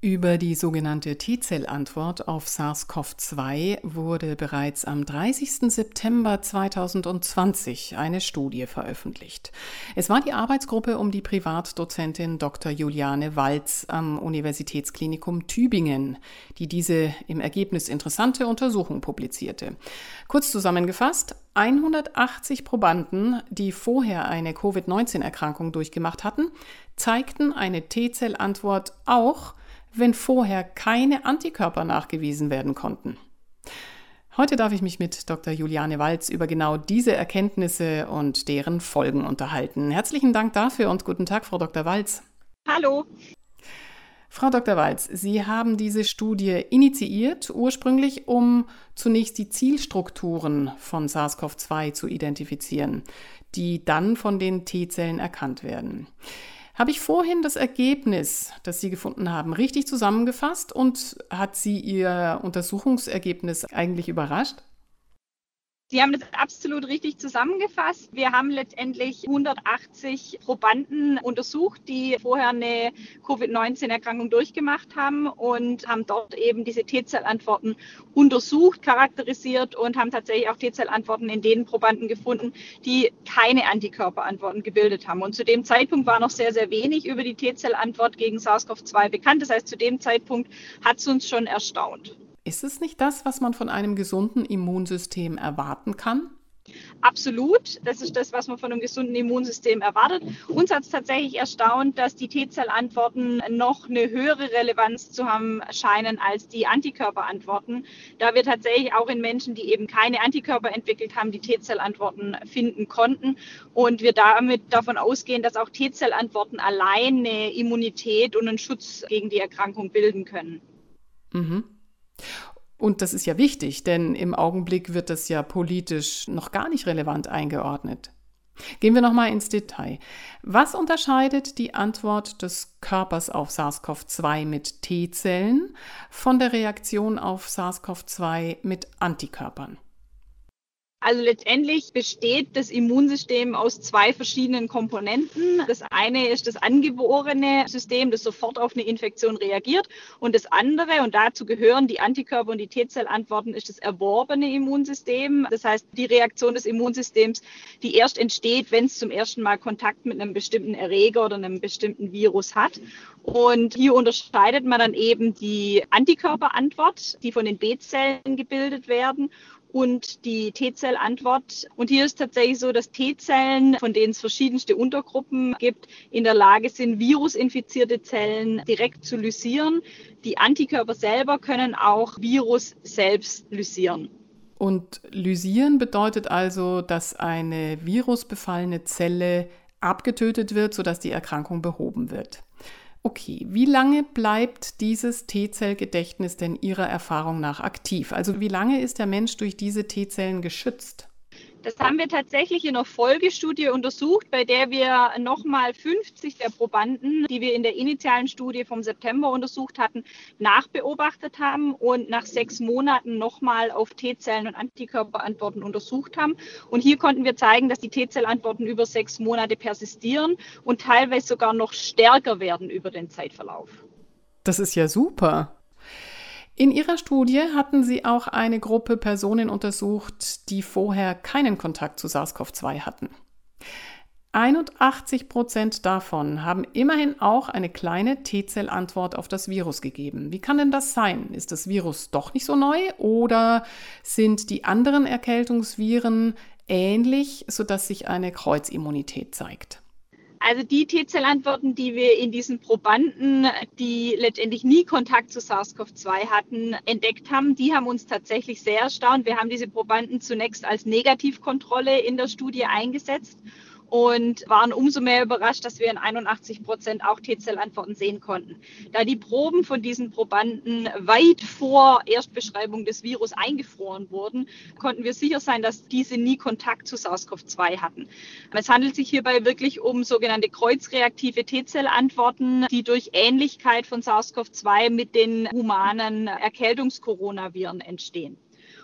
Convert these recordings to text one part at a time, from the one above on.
Über die sogenannte T-Zell-Antwort auf SARS-CoV-2 wurde bereits am 30. September 2020 eine Studie veröffentlicht. Es war die Arbeitsgruppe um die Privatdozentin Dr. Juliane Walz am Universitätsklinikum Tübingen, die diese im Ergebnis interessante Untersuchung publizierte. Kurz zusammengefasst, 180 Probanden, die vorher eine Covid-19-Erkrankung durchgemacht hatten, zeigten eine T-Zell-Antwort auch wenn vorher keine Antikörper nachgewiesen werden konnten. Heute darf ich mich mit Dr. Juliane Walz über genau diese Erkenntnisse und deren Folgen unterhalten. Herzlichen Dank dafür und guten Tag, Frau Dr. Walz. Hallo. Frau Dr. Walz, Sie haben diese Studie initiiert, ursprünglich um zunächst die Zielstrukturen von SARS-CoV-2 zu identifizieren, die dann von den T-Zellen erkannt werden. Habe ich vorhin das Ergebnis, das Sie gefunden haben, richtig zusammengefasst und hat Sie Ihr Untersuchungsergebnis eigentlich überrascht? Sie haben das absolut richtig zusammengefasst. Wir haben letztendlich 180 Probanden untersucht, die vorher eine Covid-19-Erkrankung durchgemacht haben und haben dort eben diese T-Zellantworten untersucht, charakterisiert und haben tatsächlich auch T-Zellantworten in den Probanden gefunden, die keine Antikörperantworten gebildet haben. Und zu dem Zeitpunkt war noch sehr, sehr wenig über die T-Zellantwort gegen SARS-CoV-2 bekannt. Das heißt, zu dem Zeitpunkt hat es uns schon erstaunt. Ist es nicht das, was man von einem gesunden Immunsystem erwarten kann? Absolut. Das ist das, was man von einem gesunden Immunsystem erwartet. Uns hat es tatsächlich erstaunt, dass die T-Zellantworten noch eine höhere Relevanz zu haben scheinen als die Antikörperantworten, da wir tatsächlich auch in Menschen, die eben keine Antikörper entwickelt haben, die T-Zellantworten finden konnten und wir damit davon ausgehen, dass auch T-Zellantworten allein eine Immunität und einen Schutz gegen die Erkrankung bilden können. Mhm. Und das ist ja wichtig, denn im Augenblick wird das ja politisch noch gar nicht relevant eingeordnet. Gehen wir nochmal ins Detail. Was unterscheidet die Antwort des Körpers auf SARS-CoV-2 mit T-Zellen von der Reaktion auf SARS-CoV-2 mit Antikörpern? Also letztendlich besteht das Immunsystem aus zwei verschiedenen Komponenten. Das eine ist das angeborene System, das sofort auf eine Infektion reagiert. Und das andere, und dazu gehören die Antikörper und die T-Zellantworten, ist das erworbene Immunsystem. Das heißt, die Reaktion des Immunsystems, die erst entsteht, wenn es zum ersten Mal Kontakt mit einem bestimmten Erreger oder einem bestimmten Virus hat. Und hier unterscheidet man dann eben die Antikörperantwort, die von den B-Zellen gebildet werden und die T-Zellantwort. Und hier ist tatsächlich so, dass T-Zellen, von denen es verschiedenste Untergruppen gibt, in der Lage sind, virusinfizierte Zellen direkt zu lysieren. Die Antikörper selber können auch Virus selbst lysieren. Und lysieren bedeutet also, dass eine virusbefallene Zelle abgetötet wird, sodass die Erkrankung behoben wird. Okay, wie lange bleibt dieses T-Zell-Gedächtnis denn Ihrer Erfahrung nach aktiv? Also wie lange ist der Mensch durch diese T-Zellen geschützt? Das haben wir tatsächlich in einer Folgestudie untersucht, bei der wir nochmal 50 der Probanden, die wir in der initialen Studie vom September untersucht hatten, nachbeobachtet haben und nach sechs Monaten nochmal auf T-Zellen und Antikörperantworten untersucht haben. Und hier konnten wir zeigen, dass die T-Zellantworten über sechs Monate persistieren und teilweise sogar noch stärker werden über den Zeitverlauf. Das ist ja super. In Ihrer Studie hatten Sie auch eine Gruppe Personen untersucht, die vorher keinen Kontakt zu SARS-CoV-2 hatten. 81 Prozent davon haben immerhin auch eine kleine T-Zell-Antwort auf das Virus gegeben. Wie kann denn das sein? Ist das Virus doch nicht so neu oder sind die anderen Erkältungsviren ähnlich, sodass sich eine Kreuzimmunität zeigt? Also die T-Zellantworten, die wir in diesen Probanden, die letztendlich nie Kontakt zu SARS-CoV-2 hatten, entdeckt haben, die haben uns tatsächlich sehr erstaunt. Wir haben diese Probanden zunächst als Negativkontrolle in der Studie eingesetzt und waren umso mehr überrascht, dass wir in 81 Prozent auch T-Zellantworten sehen konnten. Da die Proben von diesen Probanden weit vor Erstbeschreibung des Virus eingefroren wurden, konnten wir sicher sein, dass diese nie Kontakt zu SARS-CoV-2 hatten. Es handelt sich hierbei wirklich um sogenannte kreuzreaktive T-Zellantworten, die durch Ähnlichkeit von SARS-CoV-2 mit den humanen Erkältungskoronaviren entstehen.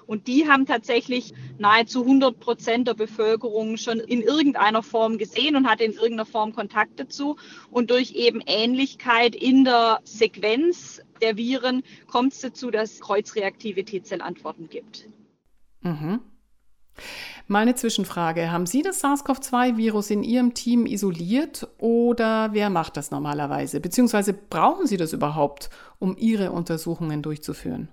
Und die haben tatsächlich nahezu 100 Prozent der Bevölkerung schon in irgendeiner Form gesehen und hatte in irgendeiner Form Kontakt dazu. Und durch eben Ähnlichkeit in der Sequenz der Viren kommt es dazu, dass es kreuzreaktive T-Zellantworten gibt. Mhm. Meine Zwischenfrage, haben Sie das SARS-CoV-2-Virus in Ihrem Team isoliert oder wer macht das normalerweise? Beziehungsweise brauchen Sie das überhaupt, um Ihre Untersuchungen durchzuführen?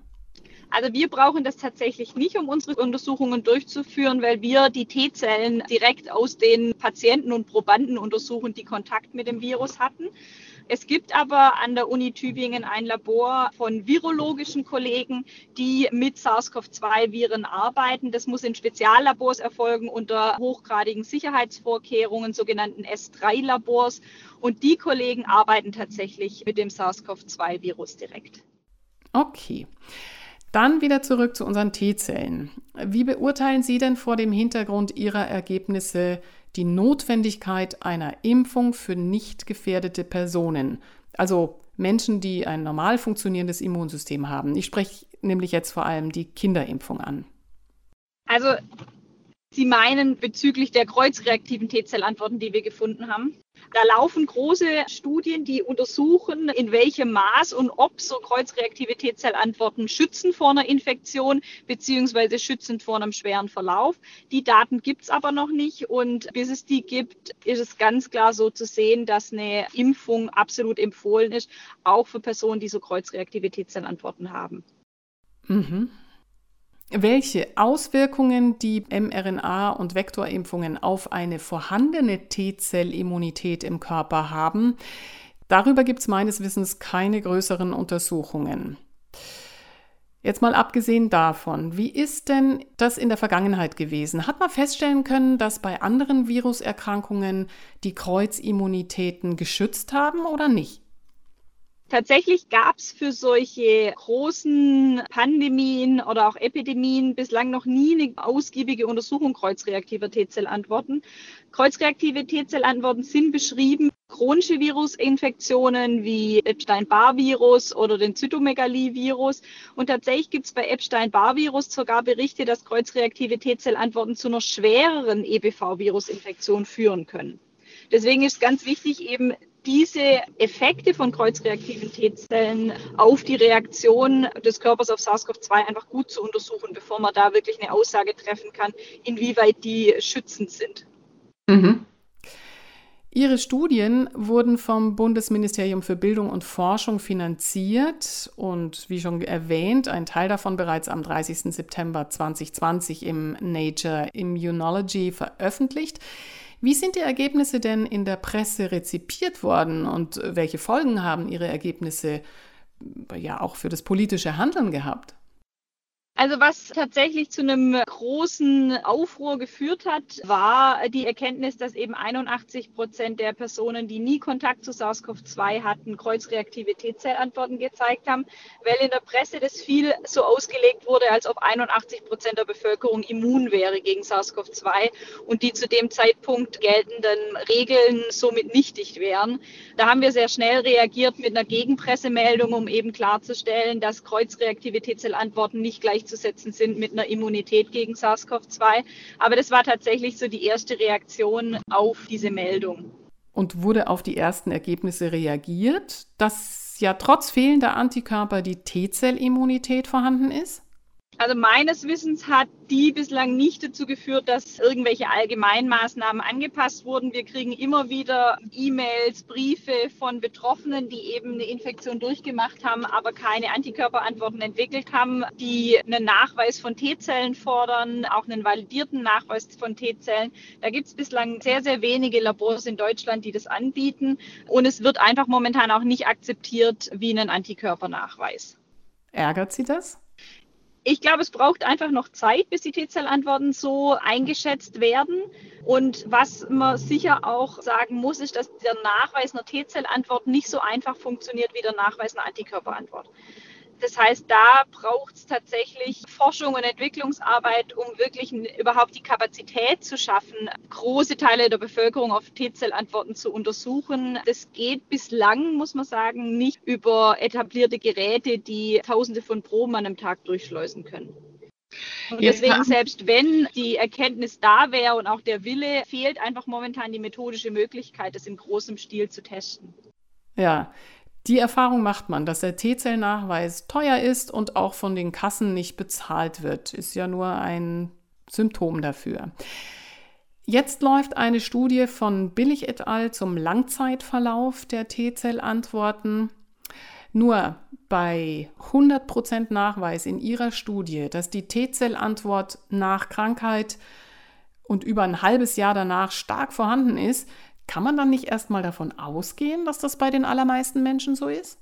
Also wir brauchen das tatsächlich nicht, um unsere Untersuchungen durchzuführen, weil wir die T-Zellen direkt aus den Patienten und Probanden untersuchen, die Kontakt mit dem Virus hatten. Es gibt aber an der Uni Tübingen ein Labor von virologischen Kollegen, die mit SARS-CoV-2-Viren arbeiten. Das muss in Speziallabors erfolgen unter hochgradigen Sicherheitsvorkehrungen, sogenannten S3-Labors. Und die Kollegen arbeiten tatsächlich mit dem SARS-CoV-2-Virus direkt. Okay. Dann wieder zurück zu unseren T-Zellen. Wie beurteilen Sie denn vor dem Hintergrund Ihrer Ergebnisse die Notwendigkeit einer Impfung für nicht gefährdete Personen? Also Menschen, die ein normal funktionierendes Immunsystem haben. Ich spreche nämlich jetzt vor allem die Kinderimpfung an. Also Sie meinen bezüglich der kreuzreaktiven T-Zellantworten, die wir gefunden haben? Da laufen große Studien, die untersuchen, in welchem Maß und ob so kreuzreaktive T-Zellantworten schützen vor einer Infektion beziehungsweise schützen vor einem schweren Verlauf. Die Daten gibt es aber noch nicht und bis es die gibt, ist es ganz klar so zu sehen, dass eine Impfung absolut empfohlen ist, auch für Personen, die so kreuzreaktive T-Zellantworten haben. Mhm welche Auswirkungen die mRNA- und Vektorimpfungen auf eine vorhandene T-Zellimmunität im Körper haben. Darüber gibt es meines Wissens keine größeren Untersuchungen. Jetzt mal abgesehen davon, wie ist denn das in der Vergangenheit gewesen? Hat man feststellen können, dass bei anderen Viruserkrankungen die Kreuzimmunitäten geschützt haben oder nicht? Tatsächlich gab es für solche großen Pandemien oder auch Epidemien bislang noch nie eine ausgiebige Untersuchung kreuzreaktiver T-Zellantworten. Kreuzreaktive T-Zellantworten sind beschrieben chronische Virusinfektionen wie Epstein-Barr-Virus oder den Zytomegalie-Virus. Und tatsächlich gibt es bei Epstein-Barr-Virus sogar Berichte, dass kreuzreaktive T-Zellantworten zu einer schwereren EBV-Virusinfektion führen können. Deswegen ist ganz wichtig, eben diese Effekte von kreuzreaktiven T-Zellen auf die Reaktion des Körpers auf SARS-CoV-2 einfach gut zu untersuchen, bevor man da wirklich eine Aussage treffen kann, inwieweit die schützend sind. Mhm. Ihre Studien wurden vom Bundesministerium für Bildung und Forschung finanziert und wie schon erwähnt, ein Teil davon bereits am 30. September 2020 im Nature Immunology veröffentlicht. Wie sind die Ergebnisse denn in der Presse rezipiert worden und welche Folgen haben Ihre Ergebnisse ja auch für das politische Handeln gehabt? Also was tatsächlich zu einem großen Aufruhr geführt hat, war die Erkenntnis, dass eben 81 Prozent der Personen, die nie Kontakt zu SARS-CoV-2 hatten, kreuzreaktive T-Zellantworten gezeigt haben, weil in der Presse das viel so ausgelegt wurde, als ob 81 Prozent der Bevölkerung immun wäre gegen SARS-CoV-2 und die zu dem Zeitpunkt geltenden Regeln somit nichtig wären. Da haben wir sehr schnell reagiert mit einer Gegenpressemeldung, um eben klarzustellen, dass kreuzreaktive T-Zellantworten nicht gleich gleichzusetzen sind mit einer Immunität gegen SARS-CoV-2. Aber das war tatsächlich so die erste Reaktion auf diese Meldung. Und wurde auf die ersten Ergebnisse reagiert, dass ja trotz fehlender Antikörper die T-Zellimmunität vorhanden ist? Also meines Wissens hat die bislang nicht dazu geführt, dass irgendwelche Allgemeinmaßnahmen angepasst wurden. Wir kriegen immer wieder E-Mails, Briefe von Betroffenen, die eben eine Infektion durchgemacht haben, aber keine Antikörperantworten entwickelt haben, die einen Nachweis von T-Zellen fordern, auch einen validierten Nachweis von T-Zellen. Da gibt es bislang sehr, sehr wenige Labors in Deutschland, die das anbieten. Und es wird einfach momentan auch nicht akzeptiert wie ein Antikörpernachweis. Ärgert Sie das? Ich glaube, es braucht einfach noch Zeit, bis die T-Zellantworten so eingeschätzt werden. Und was man sicher auch sagen muss, ist, dass der Nachweis einer T-Zellantwort nicht so einfach funktioniert wie der Nachweis einer Antikörperantwort. Das heißt, da braucht es tatsächlich Forschung und Entwicklungsarbeit, um wirklich überhaupt die Kapazität zu schaffen, große Teile der Bevölkerung auf T-Zellantworten zu untersuchen. Das geht bislang, muss man sagen, nicht über etablierte Geräte, die Tausende von Proben an einem Tag durchschleusen können. Und deswegen, selbst wenn die Erkenntnis da wäre und auch der Wille, fehlt einfach momentan die methodische Möglichkeit, das in großem Stil zu testen. Ja, die Erfahrung macht man, dass der T-Zellnachweis teuer ist und auch von den Kassen nicht bezahlt wird. Ist ja nur ein Symptom dafür. Jetzt läuft eine Studie von Billig et al. zum Langzeitverlauf der T-Zell-Antworten. Nur bei 100% Nachweis in ihrer Studie, dass die T-Zell-Antwort nach Krankheit und über ein halbes Jahr danach stark vorhanden ist, kann man dann nicht erstmal davon ausgehen, dass das bei den allermeisten Menschen so ist?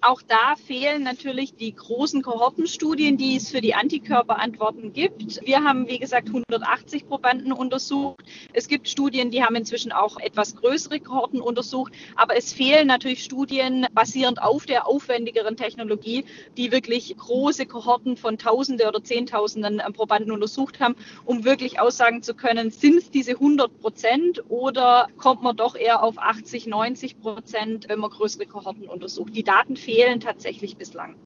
Auch da fehlen natürlich die großen Kohortenstudien, die es für die Antikörperantworten gibt. Wir haben, wie gesagt, 180 Probanden untersucht. Es gibt Studien, die haben inzwischen auch etwas größere Kohorten untersucht. Aber es fehlen natürlich Studien basierend auf der aufwendigeren Technologie, die wirklich große Kohorten von Tausende oder Zehntausenden Probanden untersucht haben, um wirklich aussagen zu können, sind es diese 100 Prozent oder kommt man doch eher auf 80, 90 Prozent, wenn man größere Kohorten untersucht. Die Daten fehlen tatsächlich bislang.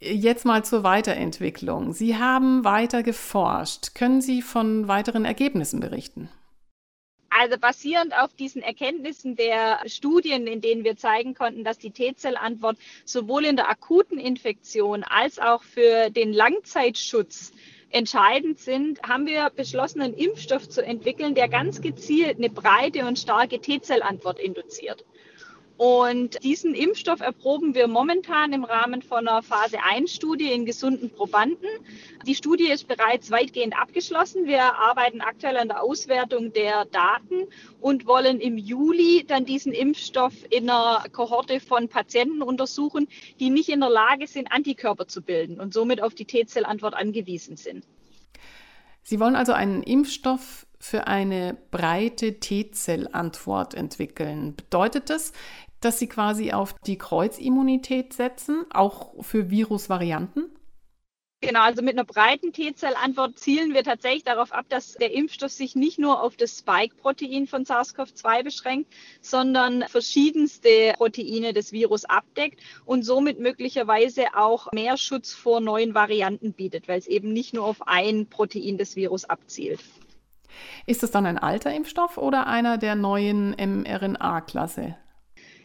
Jetzt mal zur Weiterentwicklung. Sie haben weiter geforscht. Können Sie von weiteren Ergebnissen berichten? Also basierend auf diesen Erkenntnissen der Studien, in denen wir zeigen konnten, dass die T-Zellantwort sowohl in der akuten Infektion als auch für den Langzeitschutz entscheidend sind, haben wir beschlossen, einen Impfstoff zu entwickeln, der ganz gezielt eine breite und starke T-Zellantwort induziert. Und diesen Impfstoff erproben wir momentan im Rahmen von einer Phase 1 Studie in gesunden Probanden. Die Studie ist bereits weitgehend abgeschlossen. Wir arbeiten aktuell an der Auswertung der Daten und wollen im Juli dann diesen Impfstoff in einer Kohorte von Patienten untersuchen, die nicht in der Lage sind, Antikörper zu bilden und somit auf die T-Zellantwort angewiesen sind. Sie wollen also einen Impfstoff für eine breite T-Zellantwort entwickeln. Bedeutet das, dass sie quasi auf die Kreuzimmunität setzen, auch für Virusvarianten? Genau, also mit einer breiten T-Zellantwort zielen wir tatsächlich darauf ab, dass der Impfstoff sich nicht nur auf das Spike-Protein von SARS-CoV-2 beschränkt, sondern verschiedenste Proteine des Virus abdeckt und somit möglicherweise auch mehr Schutz vor neuen Varianten bietet, weil es eben nicht nur auf ein Protein des Virus abzielt. Ist es dann ein alter Impfstoff oder einer der neuen mRNA-Klasse?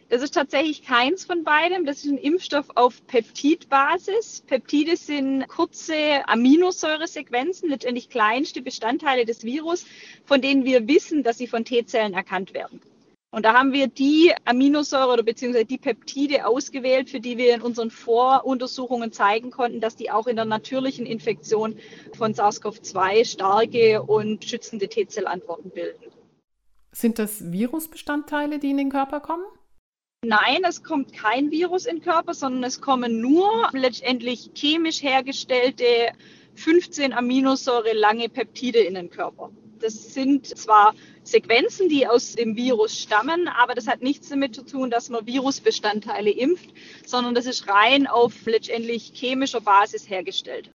Das ist tatsächlich keins von beidem. Das ist ein Impfstoff auf Peptidbasis. Peptide sind kurze Aminosäuresequenzen, letztendlich kleinste Bestandteile des Virus, von denen wir wissen, dass sie von T-Zellen erkannt werden. Und da haben wir die Aminosäure oder beziehungsweise die Peptide ausgewählt, für die wir in unseren Voruntersuchungen zeigen konnten, dass die auch in der natürlichen Infektion von SARS-CoV-2 starke und schützende T-Zellantworten bilden. Sind das Virusbestandteile, die in den Körper kommen? Nein, es kommt kein Virus in den Körper, sondern es kommen nur letztendlich chemisch hergestellte 15 Aminosäure lange Peptide in den Körper. Das sind zwar Sequenzen, die aus dem Virus stammen, aber das hat nichts damit zu tun, dass man Virusbestandteile impft, sondern das ist rein auf letztendlich chemischer Basis hergestellt.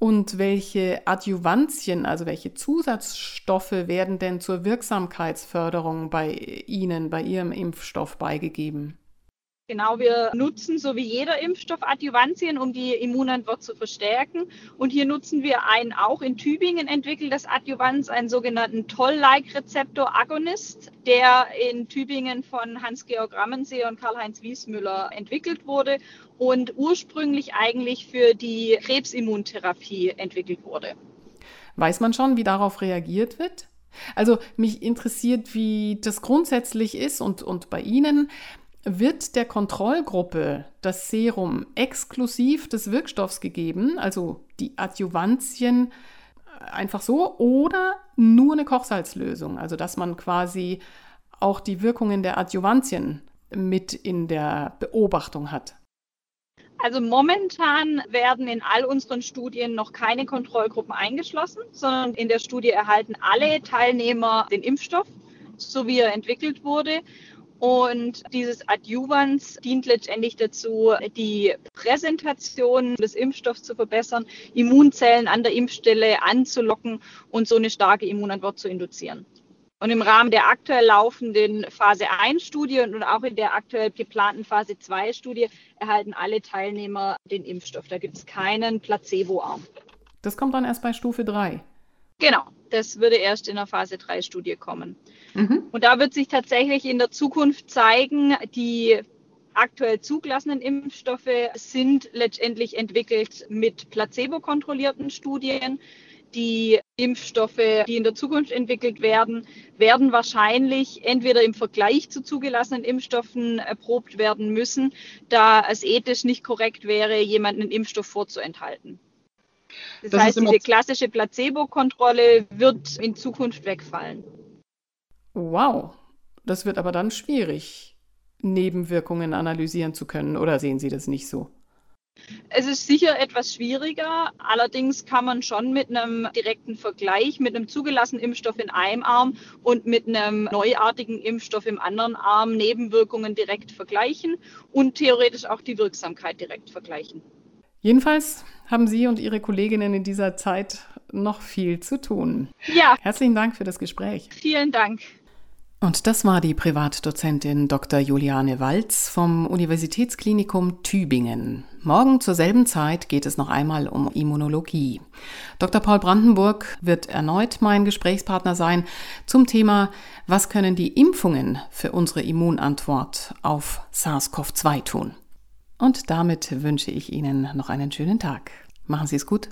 Und welche Adjuvantien, also welche Zusatzstoffe werden denn zur Wirksamkeitsförderung bei Ihnen, bei Ihrem Impfstoff beigegeben? Genau, wir nutzen so wie jeder Impfstoff Adjuvantien, um die Immunantwort zu verstärken. Und hier nutzen wir ein auch in Tübingen entwickeltes Adjuvans, einen sogenannten Toll-like-Rezeptor-Agonist, der in Tübingen von Hans-Georg Rammensee und Karl-Heinz Wiesmüller entwickelt wurde und ursprünglich eigentlich für die Krebsimmuntherapie entwickelt wurde. Weiß man schon, wie darauf reagiert wird? Also mich interessiert, wie das grundsätzlich ist und, und bei Ihnen. Wird der Kontrollgruppe das Serum exklusiv des Wirkstoffs gegeben, also die Adjuvantien einfach so, oder nur eine Kochsalzlösung, also dass man quasi auch die Wirkungen der Adjuvantien mit in der Beobachtung hat? Also momentan werden in all unseren Studien noch keine Kontrollgruppen eingeschlossen, sondern in der Studie erhalten alle Teilnehmer den Impfstoff, so wie er entwickelt wurde. Und dieses Adjuvans dient letztendlich dazu, die Präsentation des Impfstoffs zu verbessern, Immunzellen an der Impfstelle anzulocken und so eine starke Immunantwort zu induzieren. Und im Rahmen der aktuell laufenden Phase 1-Studie und auch in der aktuell geplanten Phase 2-Studie erhalten alle Teilnehmer den Impfstoff. Da gibt es keinen Placebo-Arm. Das kommt dann erst bei Stufe 3. Genau, das würde erst in der Phase 3-Studie kommen. Mhm. Und da wird sich tatsächlich in der Zukunft zeigen, die aktuell zugelassenen Impfstoffe sind letztendlich entwickelt mit placebo-kontrollierten Studien. Die Impfstoffe, die in der Zukunft entwickelt werden, werden wahrscheinlich entweder im Vergleich zu zugelassenen Impfstoffen erprobt werden müssen, da es ethisch nicht korrekt wäre, jemanden einen Impfstoff vorzuenthalten. Das, das heißt, diese klassische Placebo-Kontrolle wird in Zukunft wegfallen. Wow, das wird aber dann schwierig, Nebenwirkungen analysieren zu können, oder sehen Sie das nicht so? Es ist sicher etwas schwieriger, allerdings kann man schon mit einem direkten Vergleich, mit einem zugelassenen Impfstoff in einem Arm und mit einem neuartigen Impfstoff im anderen Arm Nebenwirkungen direkt vergleichen und theoretisch auch die Wirksamkeit direkt vergleichen. Jedenfalls haben Sie und Ihre Kolleginnen in dieser Zeit noch viel zu tun. Ja. Herzlichen Dank für das Gespräch. Vielen Dank. Und das war die Privatdozentin Dr. Juliane Walz vom Universitätsklinikum Tübingen. Morgen zur selben Zeit geht es noch einmal um Immunologie. Dr. Paul Brandenburg wird erneut mein Gesprächspartner sein zum Thema, was können die Impfungen für unsere Immunantwort auf SARS-CoV-2 tun. Und damit wünsche ich Ihnen noch einen schönen Tag. Machen Sie es gut.